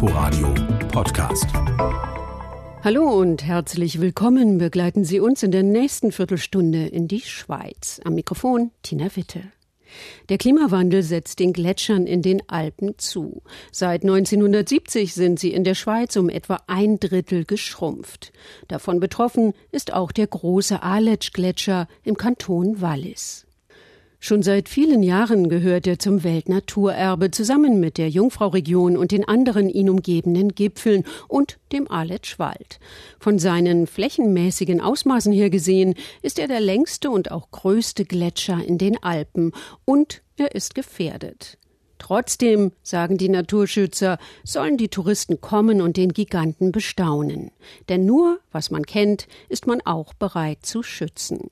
Inforadio Podcast. Hallo und herzlich willkommen. Begleiten Sie uns in der nächsten Viertelstunde in die Schweiz. Am Mikrofon Tina Witte. Der Klimawandel setzt den Gletschern in den Alpen zu. Seit 1970 sind sie in der Schweiz um etwa ein Drittel geschrumpft. Davon betroffen ist auch der große Aletsch-Gletscher im Kanton Wallis. Schon seit vielen Jahren gehört er zum Weltnaturerbe zusammen mit der Jungfrauregion und den anderen ihn umgebenden Gipfeln und dem Aletschwald. Von seinen flächenmäßigen Ausmaßen her gesehen ist er der längste und auch größte Gletscher in den Alpen und er ist gefährdet. Trotzdem, sagen die Naturschützer, sollen die Touristen kommen und den Giganten bestaunen. Denn nur, was man kennt, ist man auch bereit zu schützen.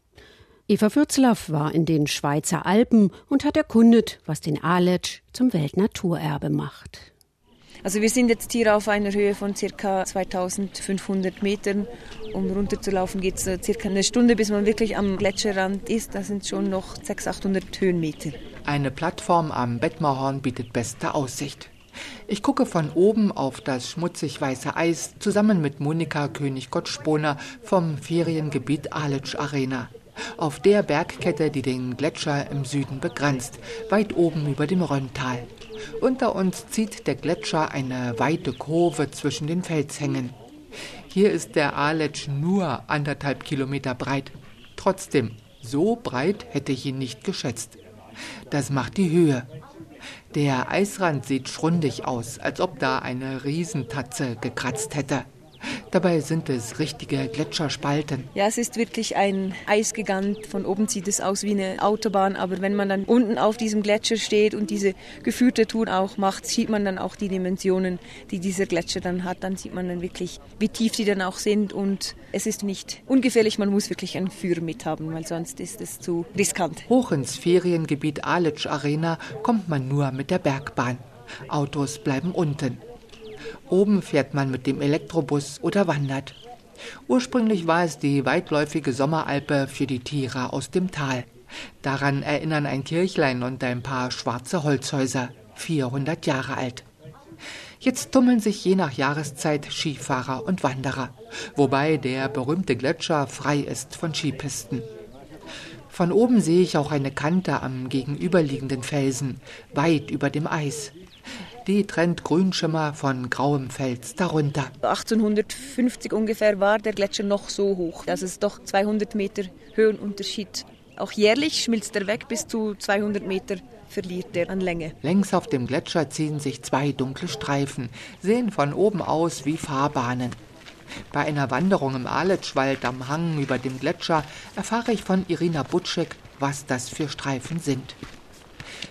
Eva Fürzlaff war in den Schweizer Alpen und hat erkundet, was den Aletsch zum Weltnaturerbe macht. Also wir sind jetzt hier auf einer Höhe von ca. 2500 Metern. Um runterzulaufen geht es circa eine Stunde, bis man wirklich am Gletscherrand ist. Das sind schon noch 600, 800 Höhenmeter. Eine Plattform am Bettmerhorn bietet beste Aussicht. Ich gucke von oben auf das schmutzig weiße Eis zusammen mit Monika König-Gottsponer vom Feriengebiet Aletsch Arena auf der Bergkette, die den Gletscher im Süden begrenzt, weit oben über dem Rönntal. Unter uns zieht der Gletscher eine weite Kurve zwischen den Felshängen. Hier ist der Aletsch nur anderthalb Kilometer breit. Trotzdem, so breit hätte ich ihn nicht geschätzt. Das macht die Höhe. Der Eisrand sieht schrundig aus, als ob da eine Riesentatze gekratzt hätte. Dabei sind es richtige Gletscherspalten. Ja, es ist wirklich ein Eisgigant. Von oben sieht es aus wie eine Autobahn, aber wenn man dann unten auf diesem Gletscher steht und diese geführte Tour auch macht, sieht man dann auch die Dimensionen, die dieser Gletscher dann hat. Dann sieht man dann wirklich, wie tief die dann auch sind und es ist nicht ungefährlich. Man muss wirklich einen Führer mithaben, weil sonst ist es zu riskant. Hoch ins Feriengebiet Aletsch Arena kommt man nur mit der Bergbahn. Autos bleiben unten. Oben fährt man mit dem Elektrobus oder wandert. Ursprünglich war es die weitläufige Sommeralpe für die Tiere aus dem Tal. Daran erinnern ein Kirchlein und ein paar schwarze Holzhäuser, 400 Jahre alt. Jetzt tummeln sich je nach Jahreszeit Skifahrer und Wanderer, wobei der berühmte Gletscher frei ist von Skipisten. Von oben sehe ich auch eine Kante am gegenüberliegenden Felsen, weit über dem Eis. Die trennt Grünschimmer von grauem Fels darunter. 1850 ungefähr war der Gletscher noch so hoch. Das ist doch 200 Meter Höhenunterschied. Auch jährlich schmilzt er weg, bis zu 200 Meter verliert er an Länge. Längs auf dem Gletscher ziehen sich zwei dunkle Streifen, sehen von oben aus wie Fahrbahnen. Bei einer Wanderung im Aletschwald am Hang über dem Gletscher erfahre ich von Irina Butschek, was das für Streifen sind.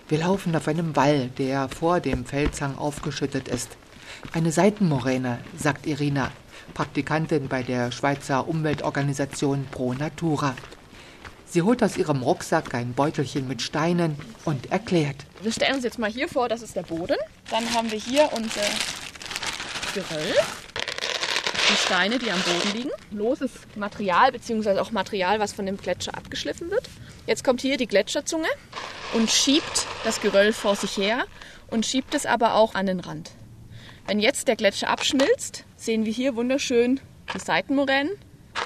Wir laufen auf einem Wall, der vor dem Felshang aufgeschüttet ist. Eine Seitenmoräne, sagt Irina, Praktikantin bei der Schweizer Umweltorganisation Pro Natura. Sie holt aus ihrem Rucksack ein Beutelchen mit Steinen und erklärt. Wir stellen uns jetzt mal hier vor, das ist der Boden. Dann haben wir hier unser Geröll. Die Steine, die am Boden liegen. Loses Material, beziehungsweise auch Material, was von dem Gletscher abgeschliffen wird. Jetzt kommt hier die Gletscherzunge und schiebt das Geröll vor sich her und schiebt es aber auch an den Rand. Wenn jetzt der Gletscher abschmilzt, sehen wir hier wunderschön die Seitenmoränen,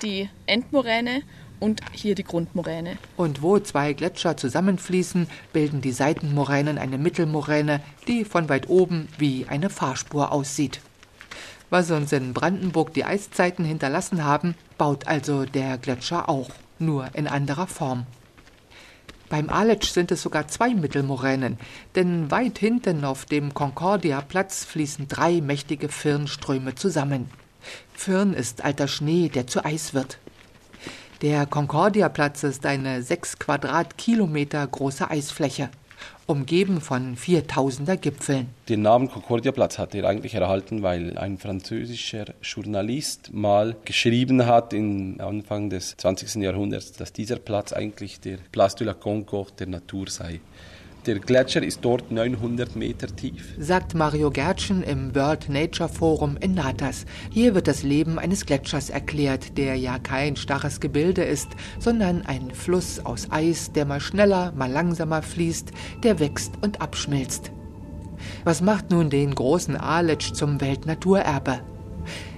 die Endmoräne und hier die Grundmoräne. Und wo zwei Gletscher zusammenfließen, bilden die Seitenmoränen eine Mittelmoräne, die von weit oben wie eine Fahrspur aussieht. Was uns in Brandenburg die Eiszeiten hinterlassen haben, baut also der Gletscher auch, nur in anderer Form. Beim Aletsch sind es sogar zwei Mittelmoränen, denn weit hinten auf dem Concordia-Platz fließen drei mächtige Firnströme zusammen. Firn ist alter Schnee, der zu Eis wird. Der Concordia-Platz ist eine sechs Quadratkilometer große Eisfläche umgeben von viertausender Gipfeln. Den Namen Concordia-Platz hat er eigentlich erhalten, weil ein französischer Journalist mal geschrieben hat, im Anfang des 20. Jahrhunderts, dass dieser Platz eigentlich der Place de la Concorde der Natur sei. Der Gletscher ist dort 900 Meter tief. Sagt Mario Gertschen im World Nature Forum in Natas. Hier wird das Leben eines Gletschers erklärt, der ja kein starres Gebilde ist, sondern ein Fluss aus Eis, der mal schneller, mal langsamer fließt, der wächst und abschmilzt. Was macht nun den großen Aletsch zum Weltnaturerbe?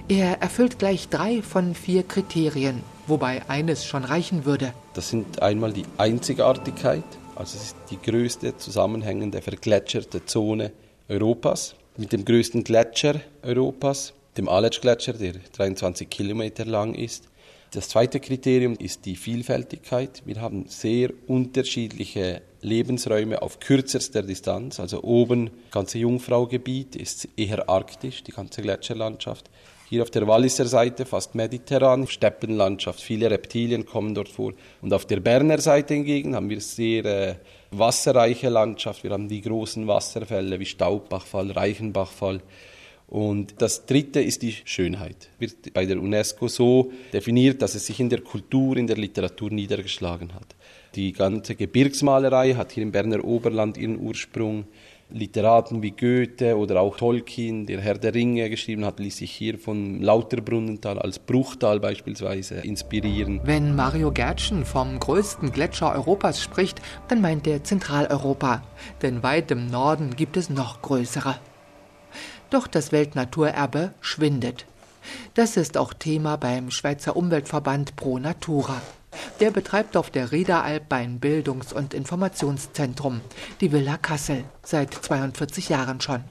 Er erfüllt gleich drei von vier Kriterien, wobei eines schon reichen würde. Das sind einmal die Einzigartigkeit, also es ist die größte zusammenhängende vergletscherte Zone Europas mit dem größten Gletscher Europas, dem Aletsch-Gletscher, der 23 Kilometer lang ist. Das zweite Kriterium ist die Vielfältigkeit. Wir haben sehr unterschiedliche Lebensräume auf kürzester Distanz. Also oben, das ganze Jungfraugebiet ist eher arktisch, die ganze Gletscherlandschaft. Hier auf der Walliser Seite fast mediterran, Steppenlandschaft, viele Reptilien kommen dort vor. Und auf der Berner Seite hingegen haben wir sehr äh, wasserreiche Landschaft. Wir haben die großen Wasserfälle wie Staubbachfall, Reichenbachfall. Und das dritte ist die Schönheit. Wird bei der UNESCO so definiert, dass es sich in der Kultur, in der Literatur niedergeschlagen hat. Die ganze Gebirgsmalerei hat hier im Berner Oberland ihren Ursprung. Literaten wie Goethe oder auch Tolkien, der Herr der Ringe geschrieben hat, ließ sich hier von Lauterbrunnental als Bruchtal beispielsweise inspirieren. Wenn Mario Gertschen vom größten Gletscher Europas spricht, dann meint er Zentraleuropa, denn weit im Norden gibt es noch größere. Doch das Weltnaturerbe schwindet. Das ist auch Thema beim Schweizer Umweltverband Pro Natura. Der betreibt auf der Riederalp ein Bildungs- und Informationszentrum, die Villa Kassel, seit 42 Jahren schon.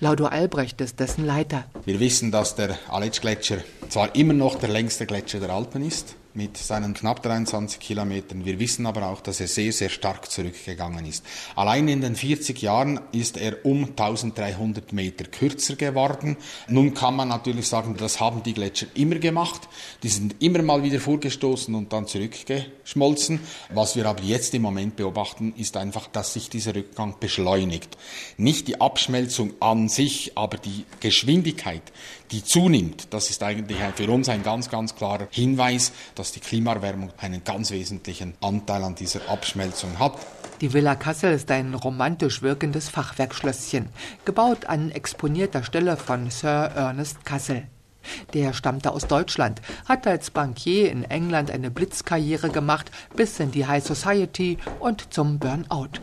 Laudo Albrecht ist dessen Leiter. Wir wissen, dass der Aletsch-Gletscher zwar immer noch der längste Gletscher der Alpen ist, mit seinen knapp 23 Kilometern. Wir wissen aber auch, dass er sehr, sehr stark zurückgegangen ist. Allein in den 40 Jahren ist er um 1300 Meter kürzer geworden. Nun kann man natürlich sagen, das haben die Gletscher immer gemacht. Die sind immer mal wieder vorgestoßen und dann zurückgeschmolzen. Was wir aber jetzt im Moment beobachten, ist einfach, dass sich dieser Rückgang beschleunigt. Nicht die Abschmelzung an sich, aber die Geschwindigkeit, die zunimmt. Das ist eigentlich für uns ein ganz, ganz klarer Hinweis, dass die Klimaerwärmung einen ganz wesentlichen Anteil an dieser Abschmelzung hat. Die Villa Kassel ist ein romantisch wirkendes Fachwerkschlösschen, gebaut an exponierter Stelle von Sir Ernest Kassel. Der stammte aus Deutschland, hat als Bankier in England eine Blitzkarriere gemacht bis in die High Society und zum Burnout.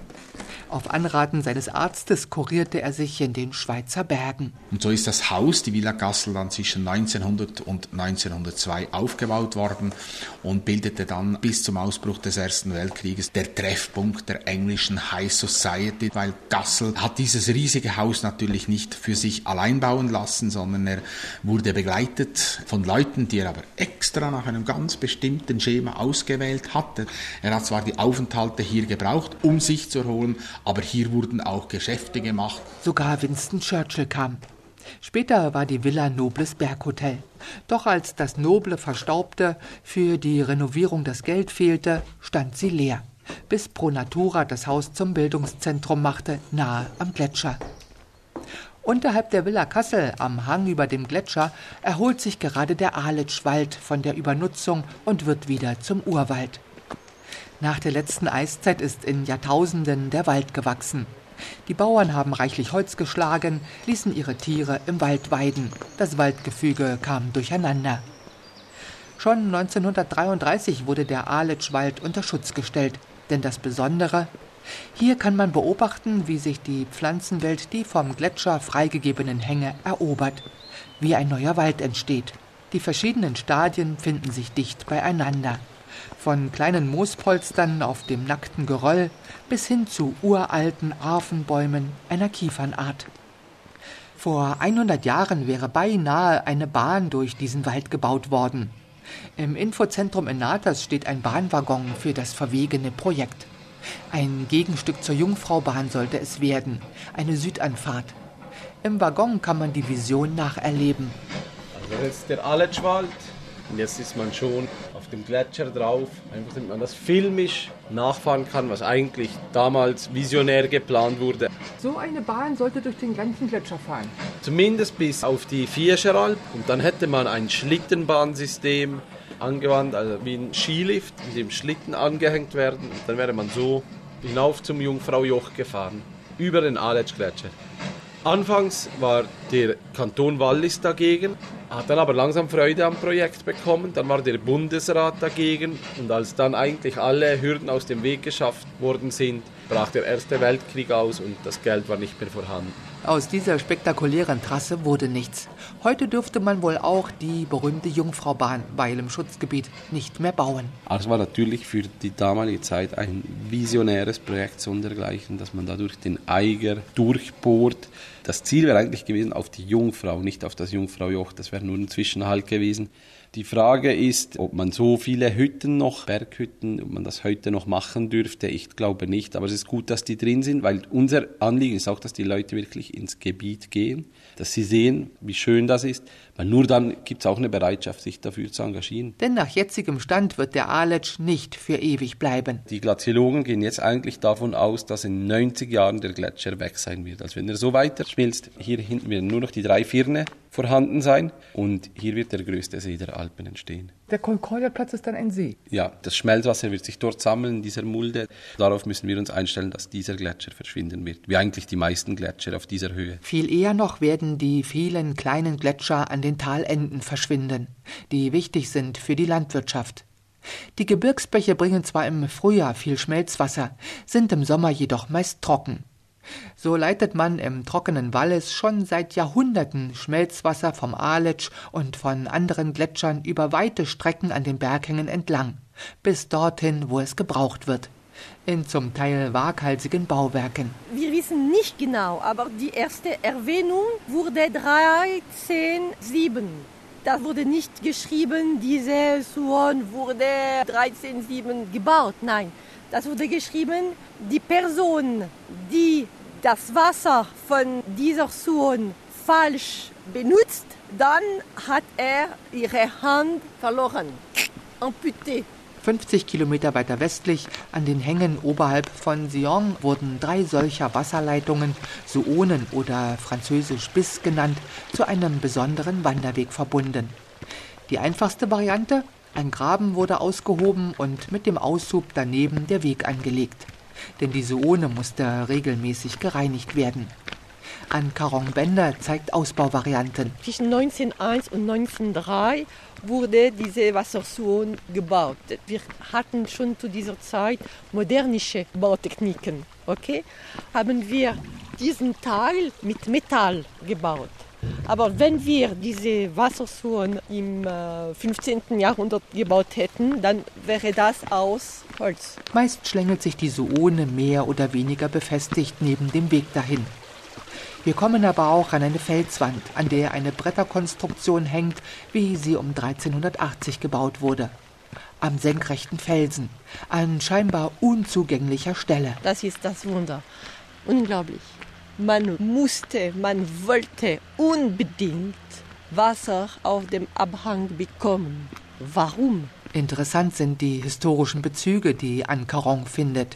Auf Anraten seines Arztes kurierte er sich in den Schweizer Bergen. Und so ist das Haus, die Villa Gassel, dann zwischen 1900 und 1902 aufgebaut worden und bildete dann bis zum Ausbruch des Ersten Weltkrieges der Treffpunkt der englischen High Society, weil Gassel hat dieses riesige Haus natürlich nicht für sich allein bauen lassen, sondern er wurde begleitet von Leuten, die er aber extra nach einem ganz bestimmten Schema ausgewählt hatte. Er hat zwar die Aufenthalte hier gebraucht, um sich zu erholen, aber hier wurden auch Geschäfte gemacht. Sogar Winston Churchill kam. Später war die Villa Nobles Berghotel. Doch als das Noble verstaubte, für die Renovierung das Geld fehlte, stand sie leer, bis Pro Natura das Haus zum Bildungszentrum machte, nahe am Gletscher. Unterhalb der Villa Kassel, am Hang über dem Gletscher, erholt sich gerade der Aletschwald von der Übernutzung und wird wieder zum Urwald. Nach der letzten Eiszeit ist in Jahrtausenden der Wald gewachsen. Die Bauern haben reichlich Holz geschlagen, ließen ihre Tiere im Wald weiden. Das Waldgefüge kam durcheinander. Schon 1933 wurde der Aletschwald unter Schutz gestellt. Denn das Besondere, hier kann man beobachten, wie sich die Pflanzenwelt die vom Gletscher freigegebenen Hänge erobert, wie ein neuer Wald entsteht. Die verschiedenen Stadien finden sich dicht beieinander von kleinen Moospolstern auf dem nackten Geröll bis hin zu uralten Arfenbäumen einer Kiefernart. Vor 100 Jahren wäre beinahe eine Bahn durch diesen Wald gebaut worden. Im Infozentrum in Natas steht ein Bahnwaggon für das verwegene Projekt. Ein Gegenstück zur Jungfraubahn sollte es werden, eine Südanfahrt. Im Waggon kann man die Vision nacherleben. Also das ist der Aletschwald und jetzt ist man schon dem Gletscher drauf, einfach damit man das filmisch nachfahren kann, was eigentlich damals visionär geplant wurde. So eine Bahn sollte durch den ganzen Gletscher fahren. Zumindest bis auf die Vierscheralp und dann hätte man ein Schlittenbahnsystem angewandt, also wie ein Skilift, mit dem Schlitten angehängt werden. Und dann wäre man so hinauf zum Jungfraujoch gefahren, über den Aletsch-Gletscher. Anfangs war der Kanton Wallis dagegen, hat dann aber langsam Freude am Projekt bekommen. Dann war der Bundesrat dagegen und als dann eigentlich alle Hürden aus dem Weg geschafft worden sind, brach der Erste Weltkrieg aus und das Geld war nicht mehr vorhanden. Aus dieser spektakulären Trasse wurde nichts. Heute dürfte man wohl auch die berühmte Jungfraubahn weil im Schutzgebiet nicht mehr bauen. Also war natürlich für die damalige Zeit ein visionäres Projekt sondergleichen, dass man dadurch den Eiger durchbohrt. Das Ziel wäre eigentlich gewesen auf die Jungfrau, nicht auf das Jungfraujoch. Das wäre nur ein Zwischenhalt gewesen. Die Frage ist, ob man so viele Hütten noch, Berghütten, ob man das heute noch machen dürfte. Ich glaube nicht, aber es ist gut, dass die drin sind, weil unser Anliegen ist auch, dass die Leute wirklich ins Gebiet gehen, dass sie sehen, wie schön das ist, weil nur dann gibt es auch eine Bereitschaft, sich dafür zu engagieren. Denn nach jetzigem Stand wird der Aletsch nicht für ewig bleiben. Die Glaziologen gehen jetzt eigentlich davon aus, dass in 90 Jahren der Gletscher weg sein wird. Also wenn er so weiter schmilzt, hier hinten werden nur noch die drei Firne vorhanden sein und hier wird der größte See der Alpen entstehen. Der Concordia-Platz ist dann ein See. Ja, das Schmelzwasser wird sich dort sammeln, in dieser Mulde. Darauf müssen wir uns einstellen, dass dieser Gletscher verschwinden wird, wie eigentlich die meisten Gletscher auf dieser Höhe. Viel eher noch werden die vielen kleinen Gletscher an den Talenden verschwinden, die wichtig sind für die Landwirtschaft. Die Gebirgsbäche bringen zwar im Frühjahr viel Schmelzwasser, sind im Sommer jedoch meist trocken. So leitet man im trockenen Wallis schon seit Jahrhunderten Schmelzwasser vom Aletsch und von anderen Gletschern über weite Strecken an den Berghängen entlang, bis dorthin, wo es gebraucht wird. In zum Teil waghalsigen Bauwerken. Wir wissen nicht genau, aber die erste Erwähnung wurde 1307. Da wurde nicht geschrieben, diese Suon wurde 1307 gebaut. Nein, das wurde geschrieben, die Person, die das Wasser von dieser Suon falsch benutzt, dann hat er ihre Hand verloren, amputé. 50 Kilometer weiter westlich, an den Hängen oberhalb von Sion, wurden drei solcher Wasserleitungen, Suonen oder französisch Biss genannt, zu einem besonderen Wanderweg verbunden. Die einfachste Variante? Ein Graben wurde ausgehoben und mit dem Aushub daneben der Weg angelegt. Denn die Suone musste regelmäßig gereinigt werden. An Caron Bender zeigt Ausbauvarianten. Zwischen 1901 und 1903 wurde diese Wassersuon gebaut. Wir hatten schon zu dieser Zeit modernische Bautechniken. Okay? Haben wir diesen Teil mit Metall gebaut. Aber wenn wir diese Wassersuon im äh, 15. Jahrhundert gebaut hätten, dann wäre das aus Holz. Meist schlängelt sich die Suone mehr oder weniger befestigt neben dem Weg dahin. Wir kommen aber auch an eine Felswand, an der eine Bretterkonstruktion hängt, wie sie um 1380 gebaut wurde. Am senkrechten Felsen, an scheinbar unzugänglicher Stelle. Das ist das Wunder. Unglaublich. Man musste, man wollte unbedingt Wasser auf dem Abhang bekommen. Warum? Interessant sind die historischen Bezüge, die Ankerong findet.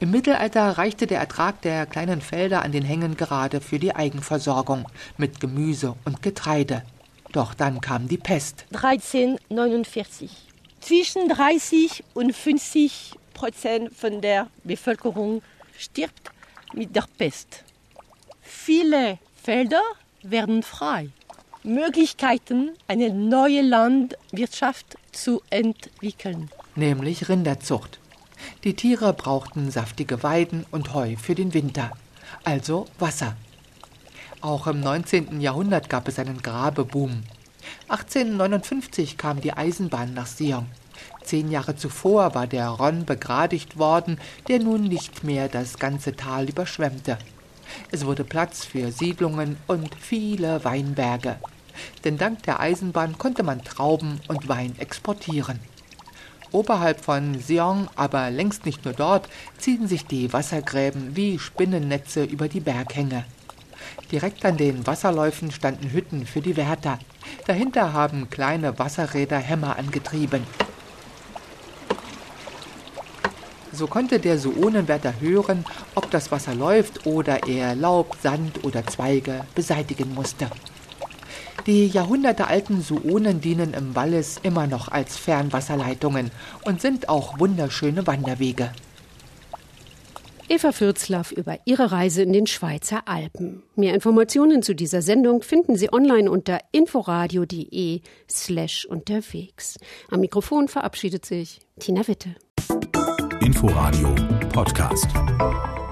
Im Mittelalter reichte der Ertrag der kleinen Felder an den Hängen gerade für die Eigenversorgung mit Gemüse und Getreide. Doch dann kam die Pest. 1349. Zwischen 30 und 50 Prozent von der Bevölkerung stirbt mit der Pest. Viele Felder werden frei. Möglichkeiten, eine neue Landwirtschaft zu entwickeln. Nämlich Rinderzucht. Die Tiere brauchten saftige Weiden und Heu für den Winter, also Wasser. Auch im 19. Jahrhundert gab es einen Grabeboom. 1859 kam die Eisenbahn nach Sion. Zehn Jahre zuvor war der Ron begradigt worden, der nun nicht mehr das ganze Tal überschwemmte. Es wurde Platz für Siedlungen und viele Weinberge. Denn dank der Eisenbahn konnte man Trauben und Wein exportieren. Oberhalb von Sion, aber längst nicht nur dort, ziehen sich die Wassergräben wie Spinnennetze über die Berghänge. Direkt an den Wasserläufen standen Hütten für die Wärter. Dahinter haben kleine Wasserräder Hämmer angetrieben. So konnte der Suonenwärter hören, ob das Wasser läuft oder er Laub, Sand oder Zweige beseitigen musste. Die jahrhundertealten Suonen dienen im Wallis immer noch als Fernwasserleitungen und sind auch wunderschöne Wanderwege. Eva Fürzlaff über ihre Reise in den Schweizer Alpen. Mehr Informationen zu dieser Sendung finden Sie online unter inforadio.de slash unterwegs. Am Mikrofon verabschiedet sich Tina Witte. Inforadio Podcast.